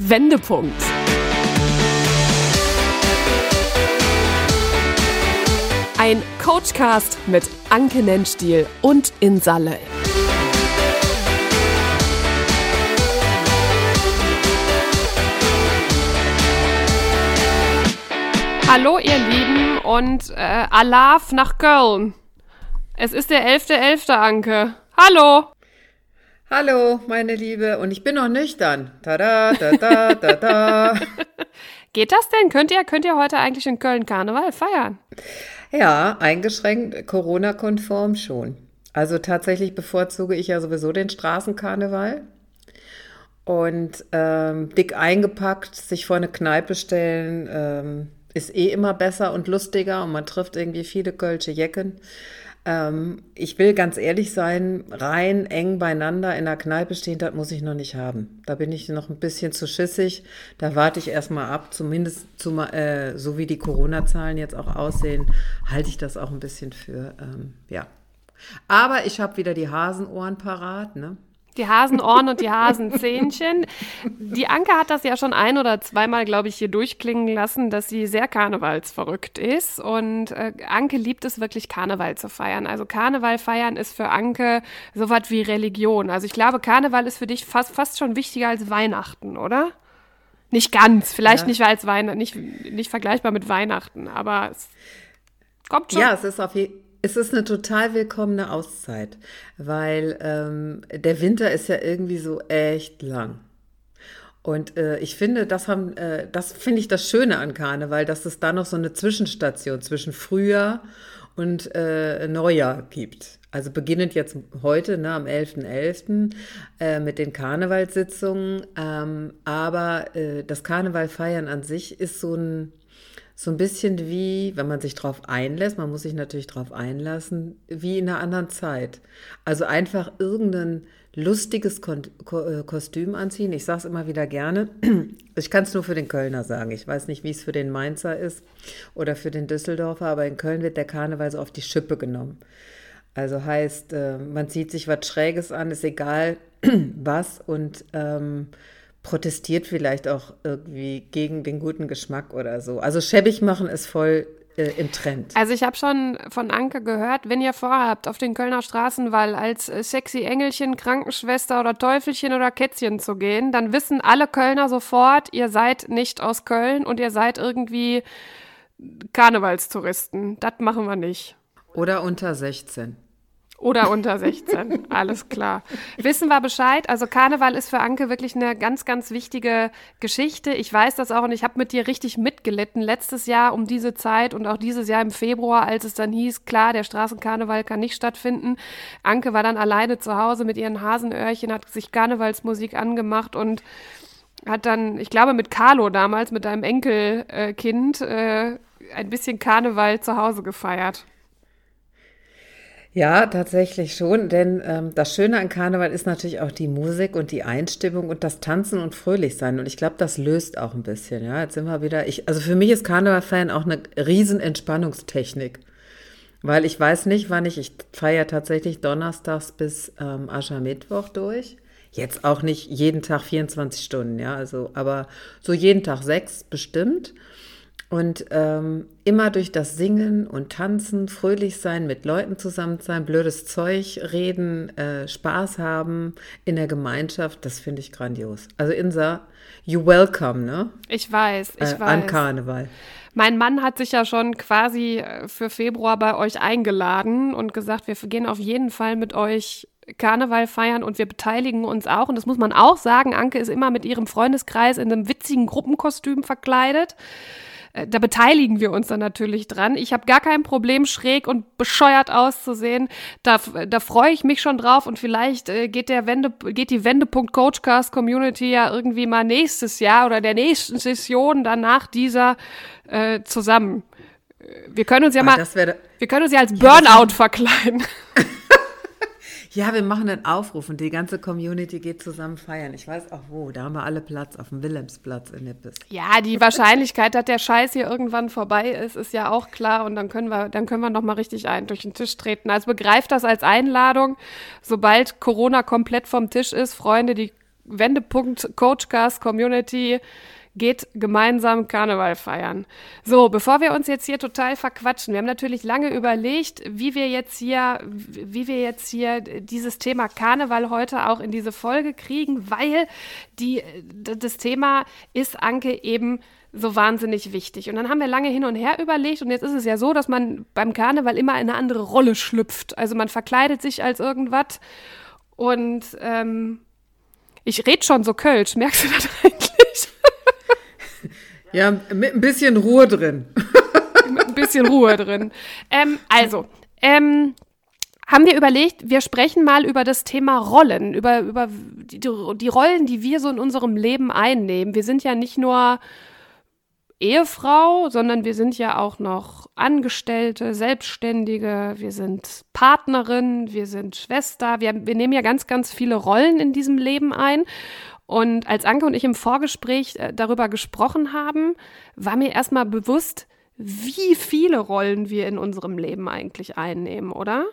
Wendepunkt. Ein Coachcast mit Anke Nennstiel und Insalle. Hallo ihr Lieben und äh, Alaf nach Köln. Es ist der 11.11. .11., Anke. Hallo. Hallo, meine Liebe. Und ich bin noch nüchtern. Tada, da, da, da, da. Geht das denn? Könnt ihr, könnt ihr heute eigentlich in Köln Karneval feiern? Ja, eingeschränkt, Corona-konform schon. Also tatsächlich bevorzuge ich ja sowieso den Straßenkarneval. Und ähm, dick eingepackt, sich vor eine Kneipe stellen, ähm, ist eh immer besser und lustiger und man trifft irgendwie viele kölsche Jecken. Ähm, ich will ganz ehrlich sein, rein eng beieinander in der Kneipe stehen, das muss ich noch nicht haben. Da bin ich noch ein bisschen zu schissig. Da warte ich erstmal ab, zumindest zu, äh, so wie die Corona-Zahlen jetzt auch aussehen, halte ich das auch ein bisschen für, ähm, ja. Aber ich habe wieder die Hasenohren parat, ne? Die Hasenohren und die Hasenzähnchen. Die Anke hat das ja schon ein oder zweimal, glaube ich, hier durchklingen lassen, dass sie sehr karnevalsverrückt ist. Und äh, Anke liebt es wirklich, Karneval zu feiern. Also Karneval feiern ist für Anke so was wie Religion. Also ich glaube, Karneval ist für dich fast, fast schon wichtiger als Weihnachten, oder? Nicht ganz, vielleicht ja. nicht als Weihnachten, nicht, nicht vergleichbar mit Weihnachten, aber es kommt schon. Ja, es ist auf jeden Fall es ist eine total willkommene Auszeit, weil ähm, der Winter ist ja irgendwie so echt lang. Und äh, ich finde, das haben, äh, das finde ich das Schöne an Karneval, dass es da noch so eine Zwischenstation zwischen Frühjahr und äh, Neujahr gibt. Also beginnend jetzt heute, ne, am 11.11. .11., äh, mit den Karnevalssitzungen. Ähm, aber äh, das Karnevalfeiern an sich ist so ein, so ein bisschen wie, wenn man sich darauf einlässt, man muss sich natürlich darauf einlassen, wie in einer anderen Zeit. Also einfach irgendein lustiges äh, Kostüm anziehen. Ich sage es immer wieder gerne. Ich kann es nur für den Kölner sagen. Ich weiß nicht, wie es für den Mainzer ist oder für den Düsseldorfer, aber in Köln wird der Karneval so auf die Schippe genommen. Also heißt, äh, man zieht sich was Schräges an, ist egal was und ähm, protestiert vielleicht auch irgendwie gegen den guten Geschmack oder so. Also schäbig machen ist voll äh, im Trend. Also ich habe schon von Anke gehört, wenn ihr vorhabt, auf den Kölner Straßenwall als äh, sexy Engelchen, Krankenschwester oder Teufelchen oder Kätzchen zu gehen, dann wissen alle Kölner sofort, ihr seid nicht aus Köln und ihr seid irgendwie Karnevalstouristen. Das machen wir nicht. Oder unter 16. Oder unter 16, alles klar. Wissen wir Bescheid. Also Karneval ist für Anke wirklich eine ganz, ganz wichtige Geschichte. Ich weiß das auch und ich habe mit dir richtig mitgelitten. Letztes Jahr um diese Zeit und auch dieses Jahr im Februar, als es dann hieß, klar, der Straßenkarneval kann nicht stattfinden. Anke war dann alleine zu Hause mit ihren Hasenöhrchen, hat sich Karnevalsmusik angemacht und hat dann, ich glaube, mit Carlo damals, mit deinem Enkelkind, äh, ein bisschen Karneval zu Hause gefeiert. Ja, tatsächlich schon, denn ähm, das Schöne an Karneval ist natürlich auch die Musik und die Einstimmung und das Tanzen und Fröhlichsein. Und ich glaube, das löst auch ein bisschen. Ja, jetzt sind wir wieder. Ich, also für mich ist Karneval-Feiern auch eine riesen Entspannungstechnik. Weil ich weiß nicht, wann ich, ich feiere tatsächlich donnerstags bis ähm, Aschermittwoch durch. Jetzt auch nicht jeden Tag 24 Stunden, ja, also, aber so jeden Tag sechs bestimmt. Und ähm, immer durch das Singen und Tanzen, fröhlich sein, mit Leuten zusammen sein, blödes Zeug reden, äh, Spaß haben in der Gemeinschaft, das finde ich grandios. Also Insa, you welcome, ne? Ich weiß, ich äh, weiß. An Karneval. Mein Mann hat sich ja schon quasi äh, für Februar bei euch eingeladen und gesagt, wir gehen auf jeden Fall mit euch Karneval feiern und wir beteiligen uns auch. Und das muss man auch sagen, Anke ist immer mit ihrem Freundeskreis in einem witzigen Gruppenkostüm verkleidet. Äh, da beteiligen wir uns dann natürlich dran. Ich habe gar kein Problem, schräg und bescheuert auszusehen. Da, da freue ich mich schon drauf und vielleicht äh, geht der Wende, geht die Wendepunkt Coachcast Community ja irgendwie mal nächstes Jahr oder der nächsten Session dann nach dieser äh, zusammen. Äh, wir können uns ja mal, wir können uns ja als Burnout verkleiden. Ja, wir machen einen Aufruf und die ganze Community geht zusammen feiern. Ich weiß auch wo. Da haben wir alle Platz auf dem Wilhelmsplatz in Nippes. Ja, die Wahrscheinlichkeit, dass der Scheiß hier irgendwann vorbei ist, ist ja auch klar. Und dann können wir, dann können wir noch mal richtig ein durch den Tisch treten. Also begreift das als Einladung. Sobald Corona komplett vom Tisch ist, Freunde, die Wendepunkt Coachcast Community geht gemeinsam Karneval feiern. So, bevor wir uns jetzt hier total verquatschen, wir haben natürlich lange überlegt, wie wir jetzt hier, wie wir jetzt hier dieses Thema Karneval heute auch in diese Folge kriegen, weil die, das Thema ist Anke eben so wahnsinnig wichtig. Und dann haben wir lange hin und her überlegt und jetzt ist es ja so, dass man beim Karneval immer in eine andere Rolle schlüpft. Also man verkleidet sich als irgendwas und ähm, ich rede schon so Kölsch, merkst du das eigentlich? Ja, mit ein bisschen Ruhe drin. mit ein bisschen Ruhe drin. Ähm, also, ähm, haben wir überlegt, wir sprechen mal über das Thema Rollen, über, über die, die Rollen, die wir so in unserem Leben einnehmen. Wir sind ja nicht nur Ehefrau, sondern wir sind ja auch noch Angestellte, Selbstständige, wir sind Partnerin, wir sind Schwester, wir, wir nehmen ja ganz, ganz viele Rollen in diesem Leben ein. Und als Anke und ich im Vorgespräch äh, darüber gesprochen haben, war mir erstmal bewusst, wie viele Rollen wir in unserem Leben eigentlich einnehmen, oder?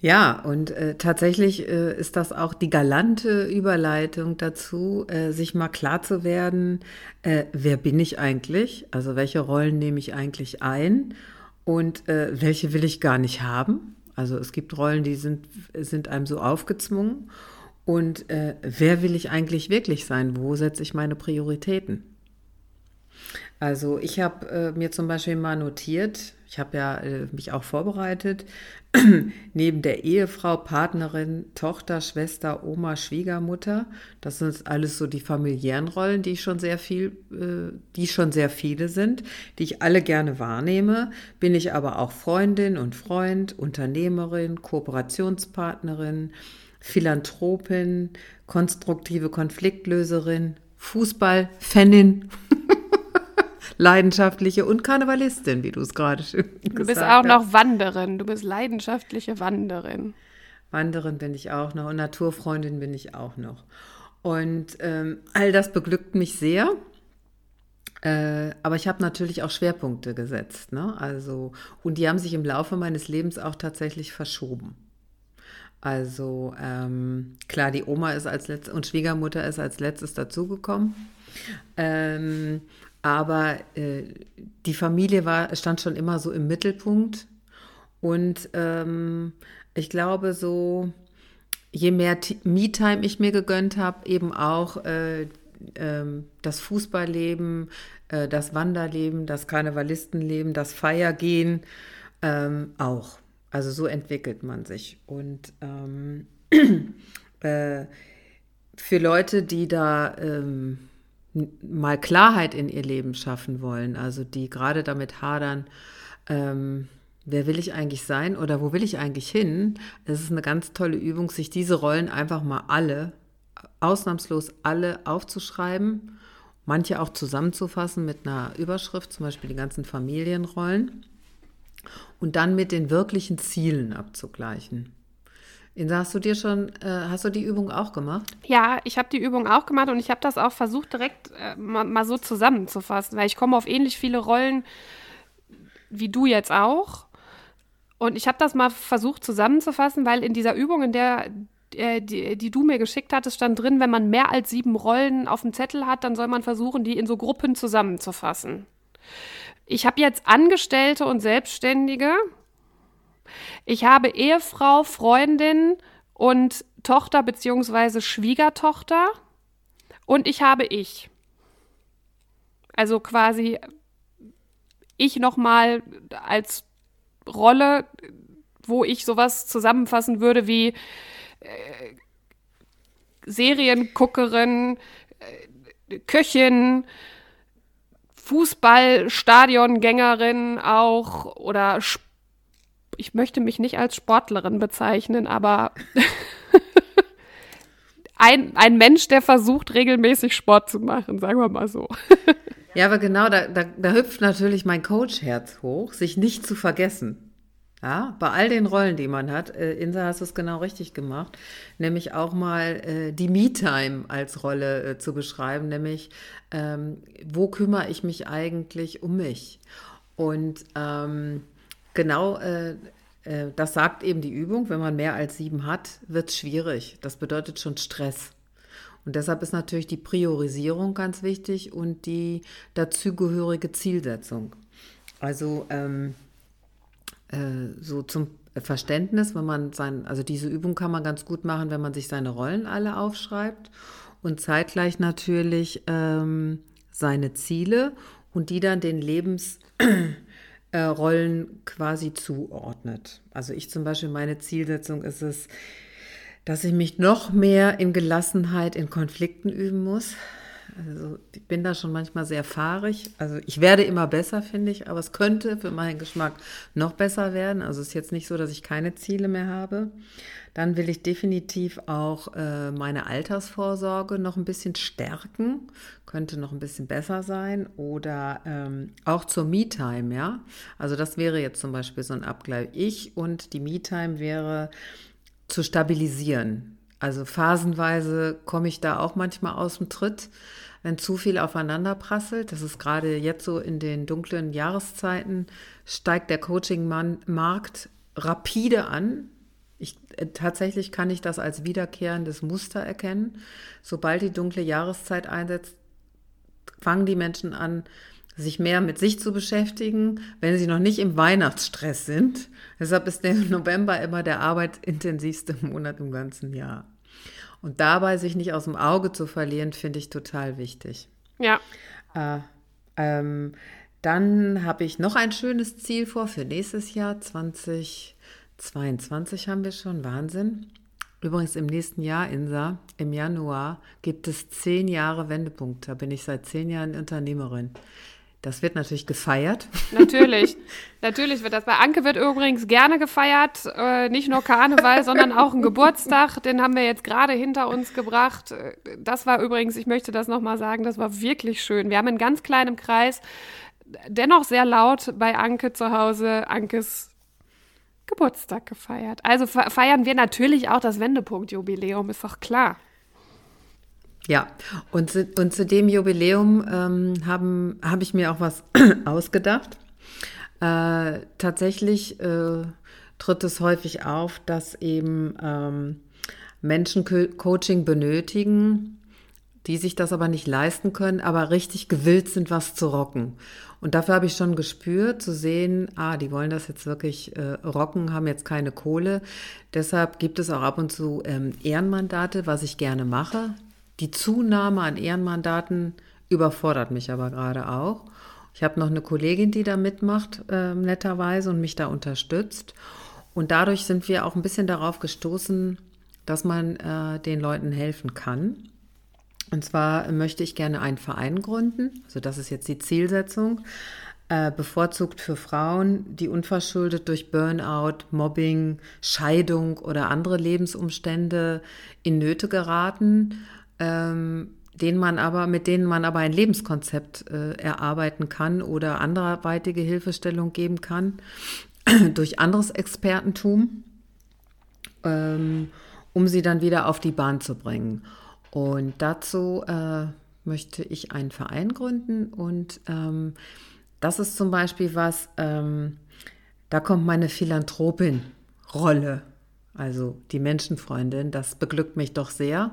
Ja, und äh, tatsächlich äh, ist das auch die galante Überleitung dazu, äh, sich mal klar zu werden, äh, wer bin ich eigentlich? Also welche Rollen nehme ich eigentlich ein und äh, welche will ich gar nicht haben? Also es gibt Rollen, die sind, sind einem so aufgezwungen. Und äh, wer will ich eigentlich wirklich sein? Wo setze ich meine Prioritäten? Also ich habe äh, mir zum Beispiel mal notiert, ich habe ja äh, mich auch vorbereitet, neben der Ehefrau, Partnerin, Tochter, Schwester, Oma, Schwiegermutter, das sind alles so die familiären Rollen, die schon sehr viel, äh, die schon sehr viele sind, die ich alle gerne wahrnehme, bin ich aber auch Freundin und Freund, Unternehmerin, Kooperationspartnerin, Philanthropin, konstruktive Konfliktlöserin, Fußballfanin, leidenschaftliche und Karnevalistin, wie du es gerade schön gesagt hast. Du bist auch noch Wanderin, du bist leidenschaftliche Wanderin. Wanderin bin ich auch noch und Naturfreundin bin ich auch noch. Und ähm, all das beglückt mich sehr. Äh, aber ich habe natürlich auch Schwerpunkte gesetzt. Ne? Also, und die haben sich im Laufe meines Lebens auch tatsächlich verschoben. Also ähm, klar, die Oma ist als letztes und Schwiegermutter ist als letztes dazugekommen. Ähm, aber äh, die Familie war, stand schon immer so im Mittelpunkt. Und ähm, ich glaube, so je mehr Me-Time ich mir gegönnt habe, eben auch äh, ähm, das Fußballleben, äh, das Wanderleben, das Karnevalistenleben, das Feiergehen ähm, auch. Also so entwickelt man sich. Und ähm, äh, für Leute, die da ähm, mal Klarheit in ihr Leben schaffen wollen, also die gerade damit hadern, ähm, wer will ich eigentlich sein oder wo will ich eigentlich hin, es ist eine ganz tolle Übung, sich diese Rollen einfach mal alle, ausnahmslos alle aufzuschreiben, manche auch zusammenzufassen mit einer Überschrift, zum Beispiel die ganzen Familienrollen und dann mit den wirklichen Zielen abzugleichen. Hast du dir schon, äh, hast du die Übung auch gemacht? Ja, ich habe die Übung auch gemacht und ich habe das auch versucht, direkt äh, mal, mal, so zusammenzufassen, weil ich komme auf ähnlich viele Rollen wie du jetzt auch. Und ich habe das mal versucht zusammenzufassen, weil in dieser Übung, in der äh, die, die, du mir geschickt hattest, stand drin, wenn man mehr als sieben Rollen auf dem Zettel hat, dann soll man versuchen, die in so Gruppen zusammenzufassen. Ich habe jetzt Angestellte und Selbstständige. Ich habe Ehefrau, Freundin und Tochter bzw. Schwiegertochter. Und ich habe ich. Also quasi ich nochmal als Rolle, wo ich sowas zusammenfassen würde wie äh, Serienguckerin, äh, Köchin, Fußballstadiongängerin auch oder ich möchte mich nicht als Sportlerin bezeichnen, aber ein, ein Mensch, der versucht, regelmäßig Sport zu machen, sagen wir mal so. ja, aber genau, da, da, da hüpft natürlich mein Coach-Herz hoch, sich nicht zu vergessen. Ja, bei all den Rollen, die man hat, äh, Insa hast es genau richtig gemacht, nämlich auch mal äh, die Me-Time als Rolle äh, zu beschreiben, nämlich ähm, wo kümmere ich mich eigentlich um mich? Und ähm, genau äh, äh, das sagt eben die Übung, wenn man mehr als sieben hat, wird es schwierig. Das bedeutet schon Stress. Und deshalb ist natürlich die Priorisierung ganz wichtig und die dazugehörige Zielsetzung. Also ähm, äh, so zum Verständnis, wenn man sein, also diese Übung kann man ganz gut machen, wenn man sich seine Rollen alle aufschreibt und zeitgleich natürlich ähm, seine Ziele und die dann den Lebensrollen äh, quasi zuordnet. Also ich zum Beispiel, meine Zielsetzung ist es, dass ich mich noch mehr in Gelassenheit in Konflikten üben muss. Also ich bin da schon manchmal sehr fahrig. Also ich werde immer besser, finde ich, aber es könnte für meinen Geschmack noch besser werden. Also es ist jetzt nicht so, dass ich keine Ziele mehr habe. Dann will ich definitiv auch äh, meine Altersvorsorge noch ein bisschen stärken. Könnte noch ein bisschen besser sein. Oder ähm, auch zur Me-Time, ja. Also das wäre jetzt zum Beispiel so ein Abgleich. Ich und die Me-Time wäre zu stabilisieren. Also phasenweise komme ich da auch manchmal aus dem Tritt, wenn zu viel aufeinander prasselt. Das ist gerade jetzt so in den dunklen Jahreszeiten, steigt der Coaching-Markt rapide an. Ich, äh, tatsächlich kann ich das als wiederkehrendes Muster erkennen. Sobald die dunkle Jahreszeit einsetzt, fangen die Menschen an, sich mehr mit sich zu beschäftigen, wenn sie noch nicht im Weihnachtsstress sind. Deshalb ist der November immer der arbeitsintensivste Monat im ganzen Jahr. Und dabei sich nicht aus dem Auge zu verlieren, finde ich total wichtig. Ja. Äh, ähm, dann habe ich noch ein schönes Ziel vor für nächstes Jahr, 2022 haben wir schon, Wahnsinn. Übrigens im nächsten Jahr, Insa, im Januar, gibt es zehn Jahre Wendepunkt. Da bin ich seit zehn Jahren Unternehmerin. Das wird natürlich gefeiert. Natürlich, natürlich wird das. Bei Anke wird übrigens gerne gefeiert. Äh, nicht nur Karneval, sondern auch ein Geburtstag. Den haben wir jetzt gerade hinter uns gebracht. Das war übrigens, ich möchte das nochmal sagen, das war wirklich schön. Wir haben in ganz kleinem Kreis, dennoch sehr laut bei Anke zu Hause, Ankes Geburtstag gefeiert. Also feiern wir natürlich auch das Wendepunktjubiläum, ist doch klar. Ja, und zu, und zu dem Jubiläum ähm, habe hab ich mir auch was ausgedacht. Äh, tatsächlich äh, tritt es häufig auf, dass eben ähm, Menschen Co Coaching benötigen, die sich das aber nicht leisten können, aber richtig gewillt sind, was zu rocken. Und dafür habe ich schon gespürt, zu sehen, ah, die wollen das jetzt wirklich äh, rocken, haben jetzt keine Kohle. Deshalb gibt es auch ab und zu ähm, Ehrenmandate, was ich gerne mache. Die Zunahme an Ehrenmandaten überfordert mich aber gerade auch. Ich habe noch eine Kollegin, die da mitmacht, äh, netterweise und mich da unterstützt. Und dadurch sind wir auch ein bisschen darauf gestoßen, dass man äh, den Leuten helfen kann. Und zwar möchte ich gerne einen Verein gründen. Also das ist jetzt die Zielsetzung. Äh, bevorzugt für Frauen, die unverschuldet durch Burnout, Mobbing, Scheidung oder andere Lebensumstände in Nöte geraten ähm, denen man aber, mit denen man aber ein Lebenskonzept äh, erarbeiten kann oder anderweitige Hilfestellung geben kann durch anderes Expertentum, ähm, um sie dann wieder auf die Bahn zu bringen. Und dazu äh, möchte ich einen Verein gründen und ähm, das ist zum Beispiel was, ähm, da kommt meine Philanthropin-Rolle, also die Menschenfreundin, das beglückt mich doch sehr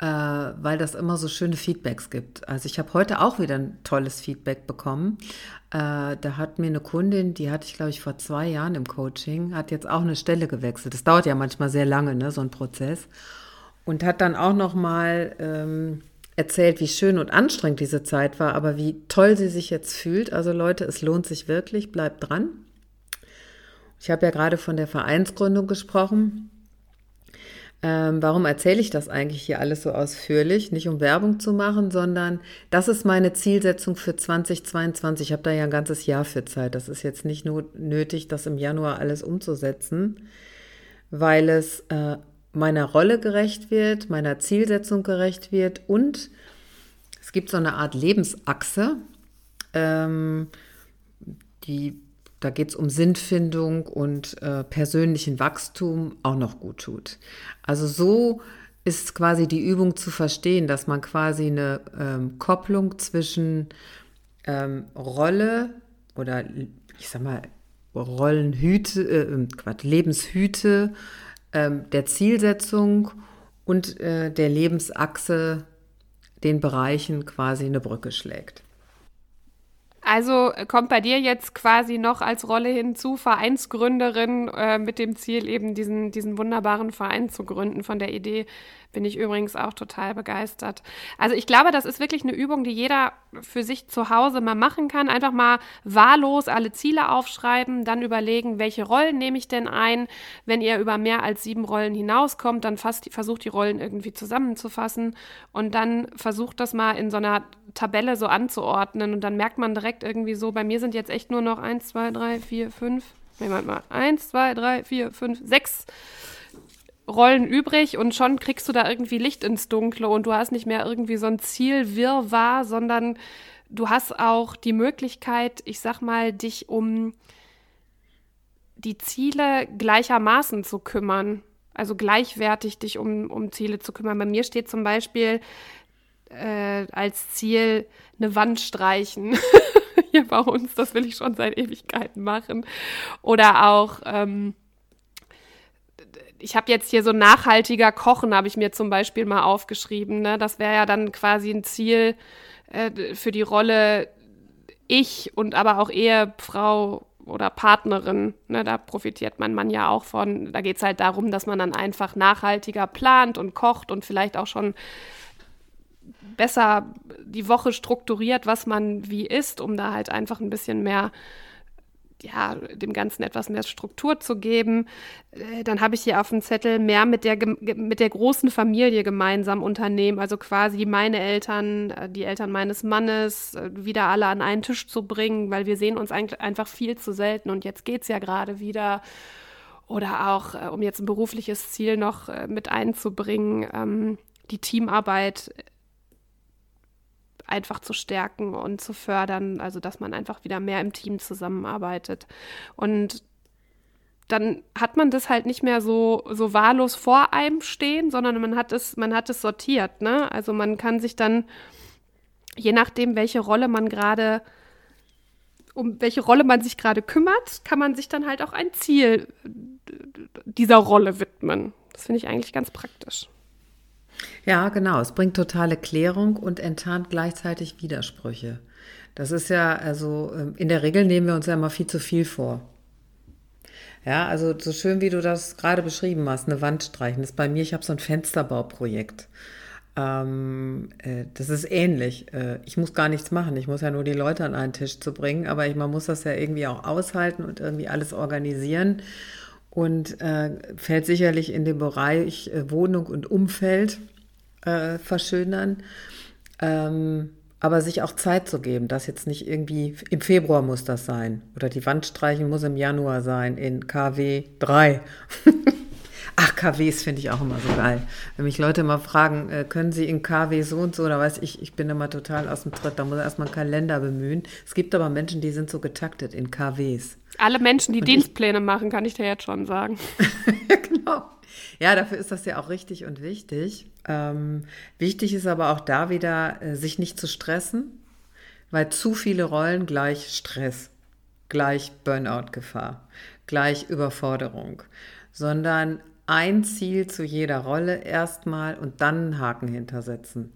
äh, weil das immer so schöne Feedbacks gibt. Also ich habe heute auch wieder ein tolles Feedback bekommen. Äh, da hat mir eine Kundin, die hatte ich glaube ich vor zwei Jahren im Coaching, hat jetzt auch eine Stelle gewechselt. Das dauert ja manchmal sehr lange, ne, so ein Prozess. Und hat dann auch noch mal ähm, erzählt, wie schön und anstrengend diese Zeit war, aber wie toll sie sich jetzt fühlt. Also Leute, es lohnt sich wirklich, bleibt dran. Ich habe ja gerade von der Vereinsgründung gesprochen. Ähm, warum erzähle ich das eigentlich hier alles so ausführlich? Nicht um Werbung zu machen, sondern das ist meine Zielsetzung für 2022. Ich habe da ja ein ganzes Jahr für Zeit. Das ist jetzt nicht nur nötig, das im Januar alles umzusetzen, weil es äh, meiner Rolle gerecht wird, meiner Zielsetzung gerecht wird und es gibt so eine Art Lebensachse, ähm, die da geht es um Sinnfindung und äh, persönlichen Wachstum auch noch gut tut. Also so ist quasi die Übung zu verstehen, dass man quasi eine ähm, Kopplung zwischen ähm, Rolle oder ich sag mal Rollenhüte, äh, Quatsch, Lebenshüte, äh, der Zielsetzung und äh, der Lebensachse den Bereichen quasi eine Brücke schlägt. Also äh, kommt bei dir jetzt quasi noch als Rolle hinzu, Vereinsgründerin äh, mit dem Ziel, eben diesen, diesen wunderbaren Verein zu gründen. Von der Idee bin ich übrigens auch total begeistert. Also ich glaube, das ist wirklich eine Übung, die jeder für sich zu Hause mal machen kann. Einfach mal wahllos alle Ziele aufschreiben, dann überlegen, welche Rollen nehme ich denn ein. Wenn ihr über mehr als sieben Rollen hinauskommt, dann fast, versucht die Rollen irgendwie zusammenzufassen und dann versucht das mal in so einer Tabelle so anzuordnen und dann merkt man direkt irgendwie so, bei mir sind jetzt echt nur noch eins, zwei, drei, vier, fünf, mal, eins, zwei, drei, vier, fünf, sechs Rollen übrig und schon kriegst du da irgendwie Licht ins Dunkle und du hast nicht mehr irgendwie so ein Ziel wirrwarr, sondern du hast auch die Möglichkeit, ich sag mal, dich um die Ziele gleichermaßen zu kümmern. Also gleichwertig dich um, um Ziele zu kümmern. Bei mir steht zum Beispiel äh, als Ziel eine Wand streichen. Hier bei uns, das will ich schon seit Ewigkeiten machen. Oder auch ähm, ich habe jetzt hier so nachhaltiger Kochen, habe ich mir zum Beispiel mal aufgeschrieben. Ne? Das wäre ja dann quasi ein Ziel äh, für die Rolle ich und aber auch Ehefrau oder Partnerin. Ne? Da profitiert mein Mann ja auch von. Da geht es halt darum, dass man dann einfach nachhaltiger plant und kocht und vielleicht auch schon besser die Woche strukturiert, was man wie isst, um da halt einfach ein bisschen mehr ja, dem Ganzen etwas mehr Struktur zu geben. Äh, dann habe ich hier auf dem Zettel mehr mit der, mit der großen Familie gemeinsam unternehmen, also quasi meine Eltern, äh, die Eltern meines Mannes, äh, wieder alle an einen Tisch zu bringen, weil wir sehen uns einfach viel zu selten und jetzt geht es ja gerade wieder. Oder auch, um jetzt ein berufliches Ziel noch mit einzubringen, ähm, die Teamarbeit einfach zu stärken und zu fördern, also dass man einfach wieder mehr im Team zusammenarbeitet. Und dann hat man das halt nicht mehr so, so wahllos vor einem stehen, sondern man hat es, man hat es sortiert, ne? Also man kann sich dann, je nachdem, welche Rolle man gerade, um welche Rolle man sich gerade kümmert, kann man sich dann halt auch ein Ziel dieser Rolle widmen. Das finde ich eigentlich ganz praktisch. Ja, genau. Es bringt totale Klärung und enttarnt gleichzeitig Widersprüche. Das ist ja, also ähm, in der Regel nehmen wir uns ja immer viel zu viel vor. Ja, also so schön wie du das gerade beschrieben hast, eine Wand streichen, das ist bei mir, ich habe so ein Fensterbauprojekt. Ähm, äh, das ist ähnlich. Äh, ich muss gar nichts machen, ich muss ja nur die Leute an einen Tisch zu bringen, aber ich, man muss das ja irgendwie auch aushalten und irgendwie alles organisieren und äh, fällt sicherlich in den Bereich äh, Wohnung und Umfeld äh, verschönern. Ähm, aber sich auch Zeit zu geben, das jetzt nicht irgendwie im Februar muss das sein oder die Wand streichen muss im Januar sein in KW 3. Ach, KWs finde ich auch immer so geil. Wenn mich Leute mal fragen, äh, können Sie in KW so und so, da weiß ich, ich bin immer total aus dem Tritt, da muss er erstmal einen Kalender bemühen. Es gibt aber Menschen, die sind so getaktet in KWs. Alle Menschen, die und Dienstpläne ich, machen, kann ich dir jetzt schon sagen. ja, genau. Ja, dafür ist das ja auch richtig und wichtig. Ähm, wichtig ist aber auch da wieder, äh, sich nicht zu stressen, weil zu viele Rollen gleich Stress, gleich Burnout-Gefahr, gleich Überforderung, sondern ein Ziel zu jeder Rolle erstmal und dann einen Haken hintersetzen.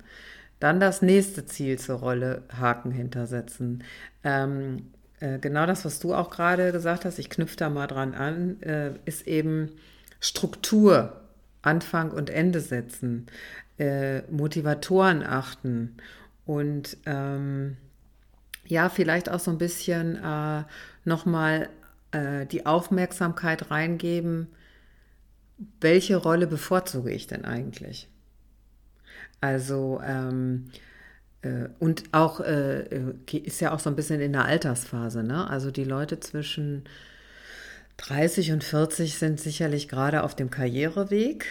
Dann das nächste Ziel zur Rolle Haken hintersetzen. Ähm, äh, genau das, was du auch gerade gesagt hast, ich knüpfe da mal dran an, äh, ist eben Struktur, Anfang und Ende setzen, äh, Motivatoren achten und ähm, ja, vielleicht auch so ein bisschen äh, nochmal äh, die Aufmerksamkeit reingeben, welche Rolle bevorzuge ich denn eigentlich? Also, ähm, äh, und auch, äh, äh ist ja auch so ein bisschen in der Altersphase, ne? Also die Leute zwischen 30 und 40 sind sicherlich gerade auf dem Karriereweg.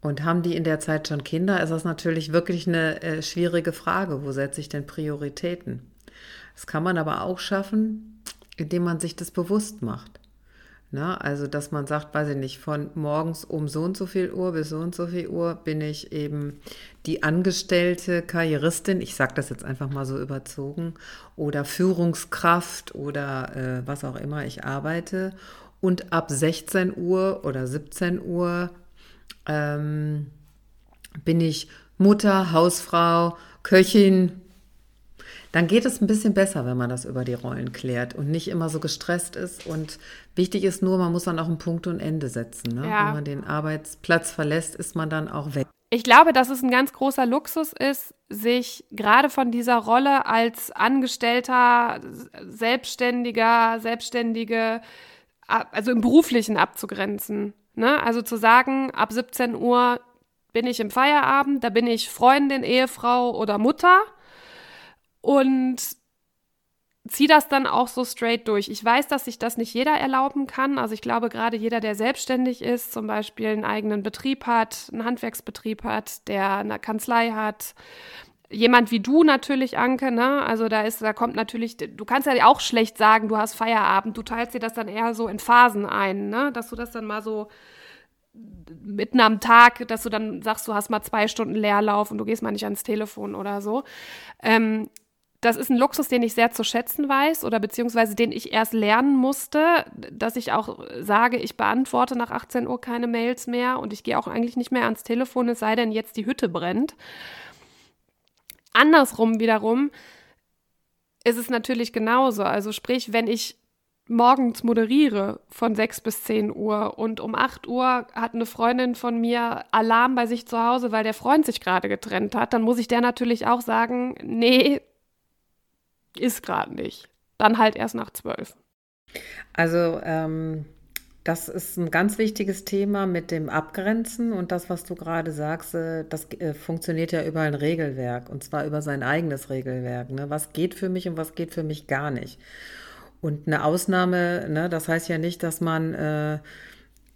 Und haben die in der Zeit schon Kinder, ist das natürlich wirklich eine äh, schwierige Frage. Wo setze ich denn Prioritäten? Das kann man aber auch schaffen, indem man sich das bewusst macht. Na, also, dass man sagt, weiß ich nicht, von morgens um so und so viel Uhr bis so und so viel Uhr bin ich eben die angestellte Karrieristin, ich sage das jetzt einfach mal so überzogen, oder Führungskraft oder äh, was auch immer ich arbeite. Und ab 16 Uhr oder 17 Uhr ähm, bin ich Mutter, Hausfrau, Köchin, dann geht es ein bisschen besser, wenn man das über die Rollen klärt und nicht immer so gestresst ist. Und wichtig ist nur, man muss dann auch ein Punkt und Ende setzen. Ne? Ja. Wenn man den Arbeitsplatz verlässt, ist man dann auch weg. Ich glaube, dass es ein ganz großer Luxus ist, sich gerade von dieser Rolle als Angestellter, Selbstständiger, Selbstständige, also im Beruflichen abzugrenzen. Ne? Also zu sagen, ab 17 Uhr bin ich im Feierabend, da bin ich Freundin, Ehefrau oder Mutter und ziehe das dann auch so straight durch. Ich weiß, dass sich das nicht jeder erlauben kann. Also ich glaube, gerade jeder, der selbstständig ist, zum Beispiel einen eigenen Betrieb hat, einen Handwerksbetrieb hat, der eine Kanzlei hat, jemand wie du natürlich, Anke, ne? Also da ist, da kommt natürlich, du kannst ja auch schlecht sagen, du hast Feierabend, du teilst dir das dann eher so in Phasen ein, ne? Dass du das dann mal so mitten am Tag, dass du dann sagst, du hast mal zwei Stunden Leerlauf und du gehst mal nicht ans Telefon oder so. Ähm, das ist ein Luxus, den ich sehr zu schätzen weiß oder beziehungsweise den ich erst lernen musste, dass ich auch sage, ich beantworte nach 18 Uhr keine Mails mehr und ich gehe auch eigentlich nicht mehr ans Telefon, es sei denn jetzt die Hütte brennt. Andersrum wiederum ist es natürlich genauso. Also sprich, wenn ich morgens moderiere von 6 bis 10 Uhr und um 8 Uhr hat eine Freundin von mir Alarm bei sich zu Hause, weil der Freund sich gerade getrennt hat, dann muss ich der natürlich auch sagen, nee, ist gerade nicht. Dann halt erst nach 12. Also ähm, das ist ein ganz wichtiges Thema mit dem Abgrenzen und das, was du gerade sagst, äh, das äh, funktioniert ja über ein Regelwerk und zwar über sein eigenes Regelwerk. Ne? Was geht für mich und was geht für mich gar nicht. Und eine Ausnahme, ne, das heißt ja nicht, dass man äh,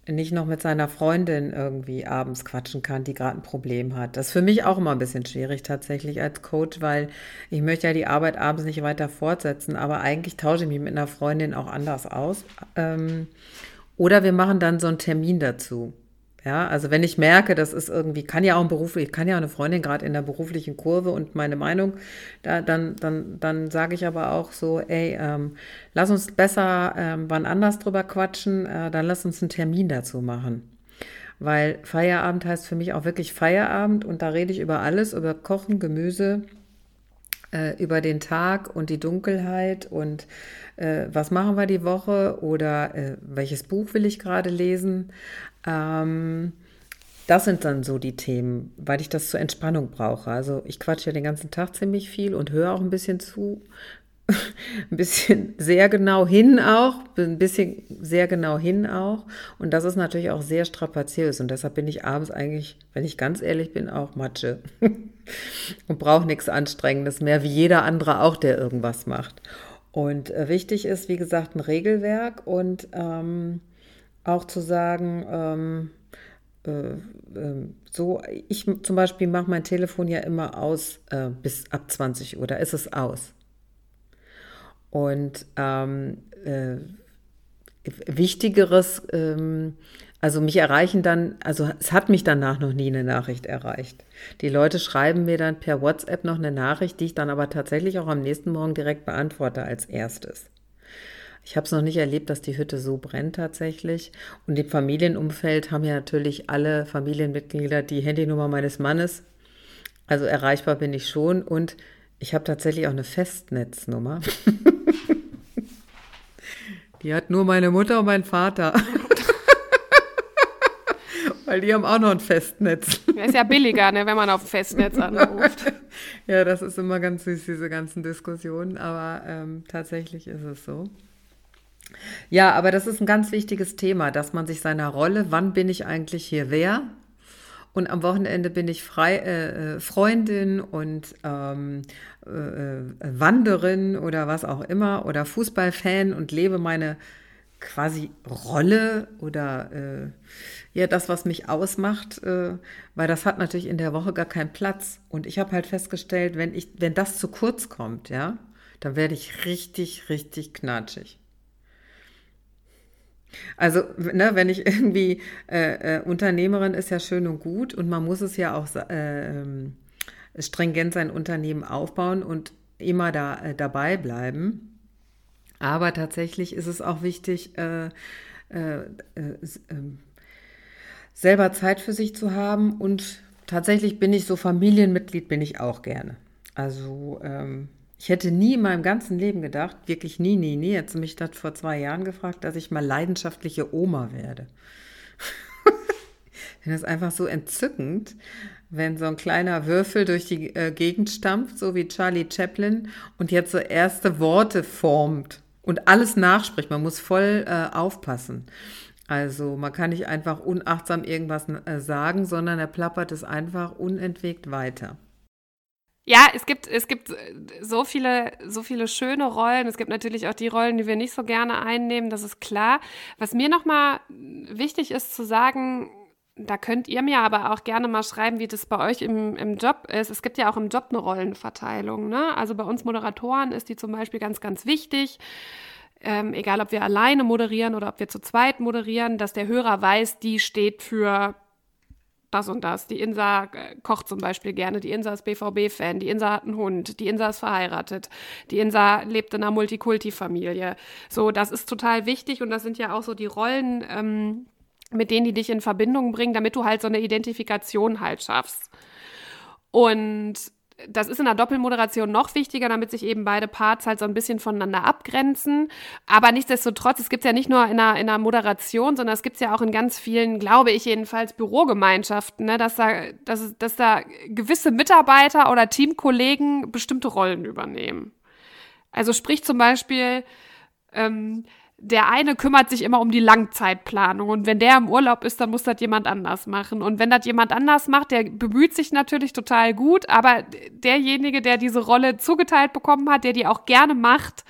nicht noch mit seiner Freundin irgendwie abends quatschen kann, die gerade ein Problem hat. Das ist für mich auch immer ein bisschen schwierig tatsächlich als Coach, weil ich möchte ja die Arbeit abends nicht weiter fortsetzen, aber eigentlich tausche ich mich mit einer Freundin auch anders aus. Ähm, oder wir machen dann so einen Termin dazu. Ja, also wenn ich merke, das ist irgendwie, kann ja auch ein Beruf, ich kann ja auch eine Freundin gerade in der beruflichen Kurve und meine Meinung, da, dann, dann, dann sage ich aber auch so, ey, ähm, lass uns besser ähm, wann anders drüber quatschen, äh, dann lass uns einen Termin dazu machen. Weil Feierabend heißt für mich auch wirklich Feierabend und da rede ich über alles, über Kochen, Gemüse, äh, über den Tag und die Dunkelheit und äh, was machen wir die Woche oder äh, welches Buch will ich gerade lesen. Ähm, das sind dann so die Themen, weil ich das zur Entspannung brauche. Also ich quatsche ja den ganzen Tag ziemlich viel und höre auch ein bisschen zu. ein bisschen sehr genau hin auch, ein bisschen sehr genau hin auch. Und das ist natürlich auch sehr strapaziös. Und deshalb bin ich abends eigentlich, wenn ich ganz ehrlich bin, auch Matsche. und brauche nichts Anstrengendes mehr, wie jeder andere auch, der irgendwas macht. Und äh, wichtig ist, wie gesagt, ein Regelwerk und ähm, auch zu sagen, ähm, äh, äh, so, ich zum Beispiel mache mein Telefon ja immer aus äh, bis ab 20 Uhr, da ist es aus. Und ähm, äh, Wichtigeres, ähm, also mich erreichen dann, also es hat mich danach noch nie eine Nachricht erreicht. Die Leute schreiben mir dann per WhatsApp noch eine Nachricht, die ich dann aber tatsächlich auch am nächsten Morgen direkt beantworte als erstes. Ich habe es noch nicht erlebt, dass die Hütte so brennt tatsächlich. Und im Familienumfeld haben ja natürlich alle Familienmitglieder die Handynummer meines Mannes. Also erreichbar bin ich schon. Und ich habe tatsächlich auch eine Festnetznummer. die hat nur meine Mutter und mein Vater. Weil die haben auch noch ein Festnetz. Ja, ist ja billiger, ne, wenn man auf ein Festnetz anruft. ja, das ist immer ganz süß, diese ganzen Diskussionen. Aber ähm, tatsächlich ist es so. Ja, aber das ist ein ganz wichtiges Thema, dass man sich seiner Rolle, wann bin ich eigentlich hier wer? Und am Wochenende bin ich frei, äh, äh Freundin und ähm, äh, äh, Wanderin oder was auch immer oder Fußballfan und lebe meine quasi Rolle oder äh, ja das, was mich ausmacht, äh, weil das hat natürlich in der Woche gar keinen Platz. Und ich habe halt festgestellt, wenn ich, wenn das zu kurz kommt, ja, dann werde ich richtig, richtig knatschig. Also, ne, wenn ich irgendwie äh, äh, Unternehmerin ist ja schön und gut und man muss es ja auch äh, ähm, stringent sein Unternehmen aufbauen und immer da äh, dabei bleiben. Aber tatsächlich ist es auch wichtig, äh, äh, ähm, selber Zeit für sich zu haben und tatsächlich bin ich so Familienmitglied, bin ich auch gerne. Also ähm, ich hätte nie in meinem ganzen Leben gedacht, wirklich nie, nie, nie, jetzt mich das vor zwei Jahren gefragt, dass ich mal leidenschaftliche Oma werde. das einfach so entzückend, wenn so ein kleiner Würfel durch die äh, Gegend stampft, so wie Charlie Chaplin, und jetzt so erste Worte formt und alles nachspricht. Man muss voll äh, aufpassen. Also man kann nicht einfach unachtsam irgendwas äh, sagen, sondern er plappert es einfach unentwegt weiter. Ja, es gibt, es gibt so viele, so viele schöne Rollen. Es gibt natürlich auch die Rollen, die wir nicht so gerne einnehmen, das ist klar. Was mir nochmal wichtig ist zu sagen, da könnt ihr mir aber auch gerne mal schreiben, wie das bei euch im, im Job ist. Es gibt ja auch im Job eine Rollenverteilung. Ne? Also bei uns Moderatoren ist die zum Beispiel ganz, ganz wichtig. Ähm, egal, ob wir alleine moderieren oder ob wir zu zweit moderieren, dass der Hörer weiß, die steht für das und das. Die Insa äh, kocht zum Beispiel gerne, die Insa ist BVB-Fan, die Insa hat einen Hund, die Insa ist verheiratet, die Insa lebt in einer Multikulti-Familie. So, das ist total wichtig und das sind ja auch so die Rollen, ähm, mit denen die dich in Verbindung bringen, damit du halt so eine Identifikation halt schaffst. Und das ist in der Doppelmoderation noch wichtiger, damit sich eben beide Parts halt so ein bisschen voneinander abgrenzen. Aber nichtsdestotrotz, es gibt ja nicht nur in der, in der Moderation, sondern es gibt ja auch in ganz vielen, glaube ich jedenfalls, Bürogemeinschaften, ne, dass, da, dass, dass da gewisse Mitarbeiter oder Teamkollegen bestimmte Rollen übernehmen. Also sprich zum Beispiel, ähm, der eine kümmert sich immer um die Langzeitplanung und wenn der im Urlaub ist, dann muss das jemand anders machen. Und wenn das jemand anders macht, der bemüht sich natürlich total gut, aber derjenige, der diese Rolle zugeteilt bekommen hat, der die auch gerne macht,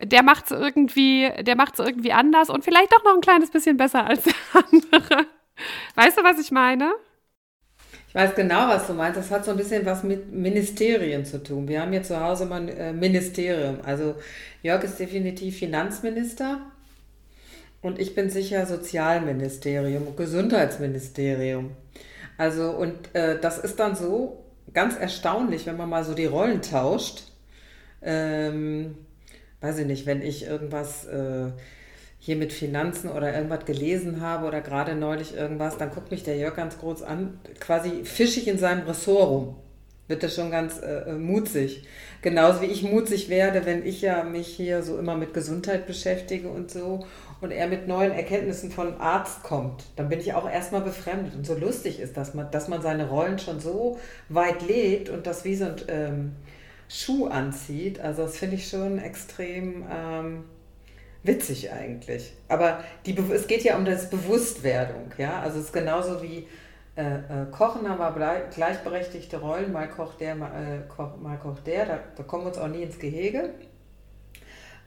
der macht es irgendwie, der macht irgendwie anders und vielleicht auch noch ein kleines bisschen besser als der andere. Weißt du, was ich meine? Ich weiß genau, was du meinst. Das hat so ein bisschen was mit Ministerien zu tun. Wir haben hier zu Hause mal ein äh, Ministerium. Also Jörg ist definitiv Finanzminister und ich bin sicher Sozialministerium, Gesundheitsministerium. Also und äh, das ist dann so ganz erstaunlich, wenn man mal so die Rollen tauscht. Ähm, weiß ich nicht, wenn ich irgendwas äh, hier mit Finanzen oder irgendwas gelesen habe oder gerade neulich irgendwas, dann guckt mich der Jörg ganz groß an, quasi fischig in seinem Ressort rum. Wird das schon ganz äh, äh, mutzig. Genauso wie ich mutzig werde, wenn ich ja mich hier so immer mit Gesundheit beschäftige und so und er mit neuen Erkenntnissen von Arzt kommt, dann bin ich auch erstmal befremdet. Und so lustig ist das, dass man seine Rollen schon so weit legt und das wie so ein ähm, Schuh anzieht. Also das finde ich schon extrem ähm, witzig eigentlich. Aber die, es geht ja um das Bewusstwerdung, ja. Also es ist genauso wie äh, äh, Kochen haben wir gleichberechtigte Rollen, mal kocht der, mal, äh, koch, mal kocht der, da, da kommen wir uns auch nie ins Gehege.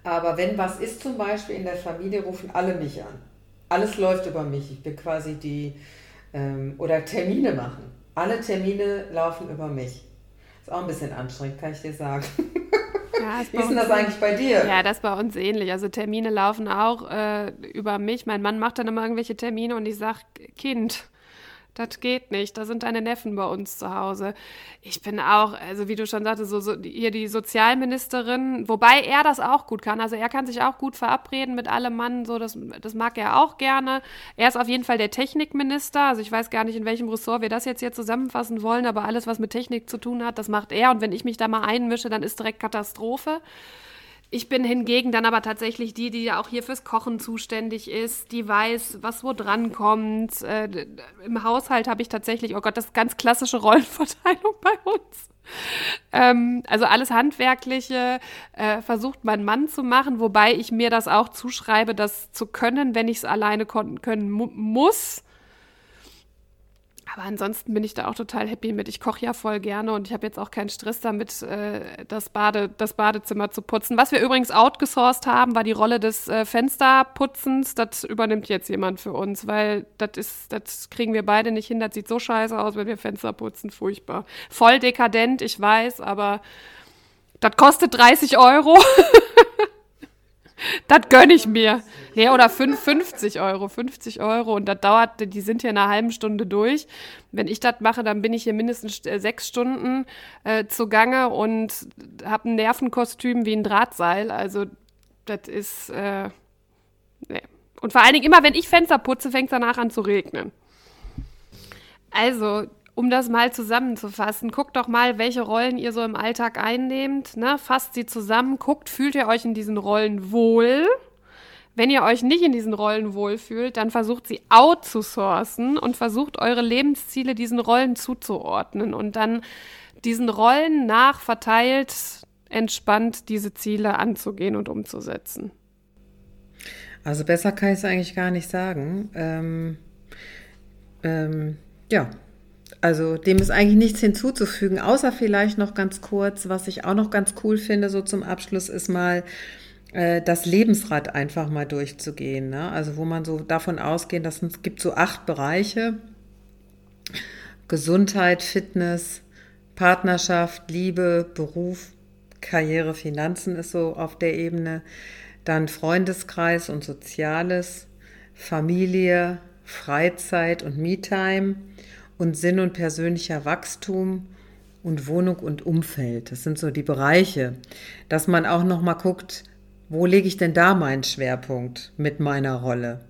Aber wenn was ist zum Beispiel in der Familie, rufen alle mich an. Alles läuft über mich. Ich bin quasi die, ähm, oder Termine machen. Alle Termine laufen über mich. Ist auch ein bisschen anstrengend, kann ich dir sagen. Ja, ist Wie ist denn das eigentlich bei dir? Ja, das ist bei uns ähnlich. Also Termine laufen auch äh, über mich. Mein Mann macht dann immer irgendwelche Termine und ich sage, Kind, das geht nicht. Da sind deine Neffen bei uns zu Hause. Ich bin auch, also wie du schon sagtest, so, so hier die Sozialministerin, wobei er das auch gut kann. Also er kann sich auch gut verabreden mit allem Mann, so das, das mag er auch gerne. Er ist auf jeden Fall der Technikminister. Also ich weiß gar nicht, in welchem Ressort wir das jetzt hier zusammenfassen wollen, aber alles, was mit Technik zu tun hat, das macht er. Und wenn ich mich da mal einmische, dann ist direkt Katastrophe. Ich bin hingegen dann aber tatsächlich die, die ja auch hier fürs Kochen zuständig ist, die weiß, was wo dran kommt. Äh, Im Haushalt habe ich tatsächlich, oh Gott, das ist ganz klassische Rollenverteilung bei uns. Ähm, also alles Handwerkliche äh, versucht mein Mann zu machen, wobei ich mir das auch zuschreibe, das zu können, wenn ich es alleine können muss. Aber ansonsten bin ich da auch total happy mit. Ich koche ja voll gerne und ich habe jetzt auch keinen Stress damit, äh, das, Bade, das Badezimmer zu putzen. Was wir übrigens outgesourced haben, war die Rolle des äh, Fensterputzens. Das übernimmt jetzt jemand für uns, weil das ist, das kriegen wir beide nicht hin. Das sieht so scheiße aus, wenn wir Fenster putzen. Furchtbar. Voll dekadent, ich weiß, aber das kostet 30 Euro. das gönne ich mir. Nee, oder 5, 50 Euro, 50 Euro. Und das dauert, die sind hier in einer halben Stunde durch. Wenn ich das mache, dann bin ich hier mindestens äh, sechs Stunden äh, zugange und habe ein Nervenkostüm wie ein Drahtseil. Also, das ist, äh, nee. Und vor allen Dingen immer, wenn ich Fenster putze, fängt es danach an zu regnen. Also, um das mal zusammenzufassen, guckt doch mal, welche Rollen ihr so im Alltag einnehmt. Ne? Fasst sie zusammen, guckt, fühlt ihr euch in diesen Rollen wohl? Wenn ihr euch nicht in diesen Rollen wohlfühlt, dann versucht sie outzusourcen und versucht eure Lebensziele diesen Rollen zuzuordnen und dann diesen Rollen nach verteilt entspannt diese Ziele anzugehen und umzusetzen. Also besser kann ich es eigentlich gar nicht sagen. Ähm, ähm, ja, also dem ist eigentlich nichts hinzuzufügen, außer vielleicht noch ganz kurz, was ich auch noch ganz cool finde, so zum Abschluss ist mal äh, das Lebensrad einfach mal durchzugehen. Ne? Also wo man so davon ausgeht, dass es gibt so acht Bereiche. Gesundheit, Fitness, Partnerschaft, Liebe, Beruf, Karriere, Finanzen ist so auf der Ebene. Dann Freundeskreis und Soziales, Familie, Freizeit und Me-Time und Sinn und persönlicher Wachstum und Wohnung und Umfeld. Das sind so die Bereiche, dass man auch noch mal guckt, wo lege ich denn da meinen Schwerpunkt mit meiner Rolle?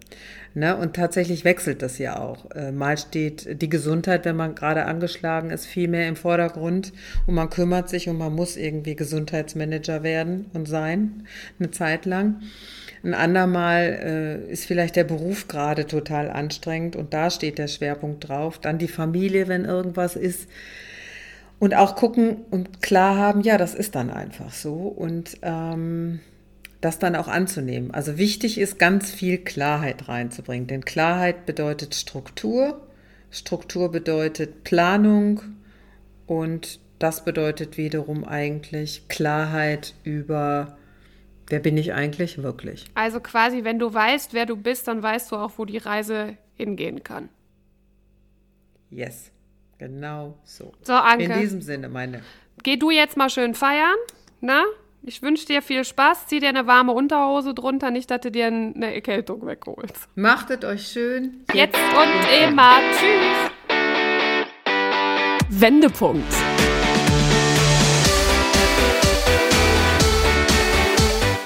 Ne? Und tatsächlich wechselt das ja auch. Äh, mal steht die Gesundheit, wenn man gerade angeschlagen ist, viel mehr im Vordergrund und man kümmert sich und man muss irgendwie Gesundheitsmanager werden und sein, eine Zeit lang. Ein andermal äh, ist vielleicht der Beruf gerade total anstrengend und da steht der Schwerpunkt drauf. Dann die Familie, wenn irgendwas ist. Und auch gucken und klar haben, ja, das ist dann einfach so. Und ähm, das dann auch anzunehmen. Also wichtig ist, ganz viel Klarheit reinzubringen. Denn Klarheit bedeutet Struktur. Struktur bedeutet Planung und das bedeutet wiederum eigentlich Klarheit über Wer bin ich eigentlich wirklich? Also quasi, wenn du weißt, wer du bist, dann weißt du auch, wo die Reise hingehen kann. Yes, genau so. So, Anke. In diesem Sinne, meine. Geh du jetzt mal schön feiern, na? Ich wünsche dir viel Spaß. Zieh dir eine warme Unterhose drunter, nicht, dass du dir eine Erkältung wegholst. Machtet euch schön. Jetzt und immer. Tschüss. Wendepunkt.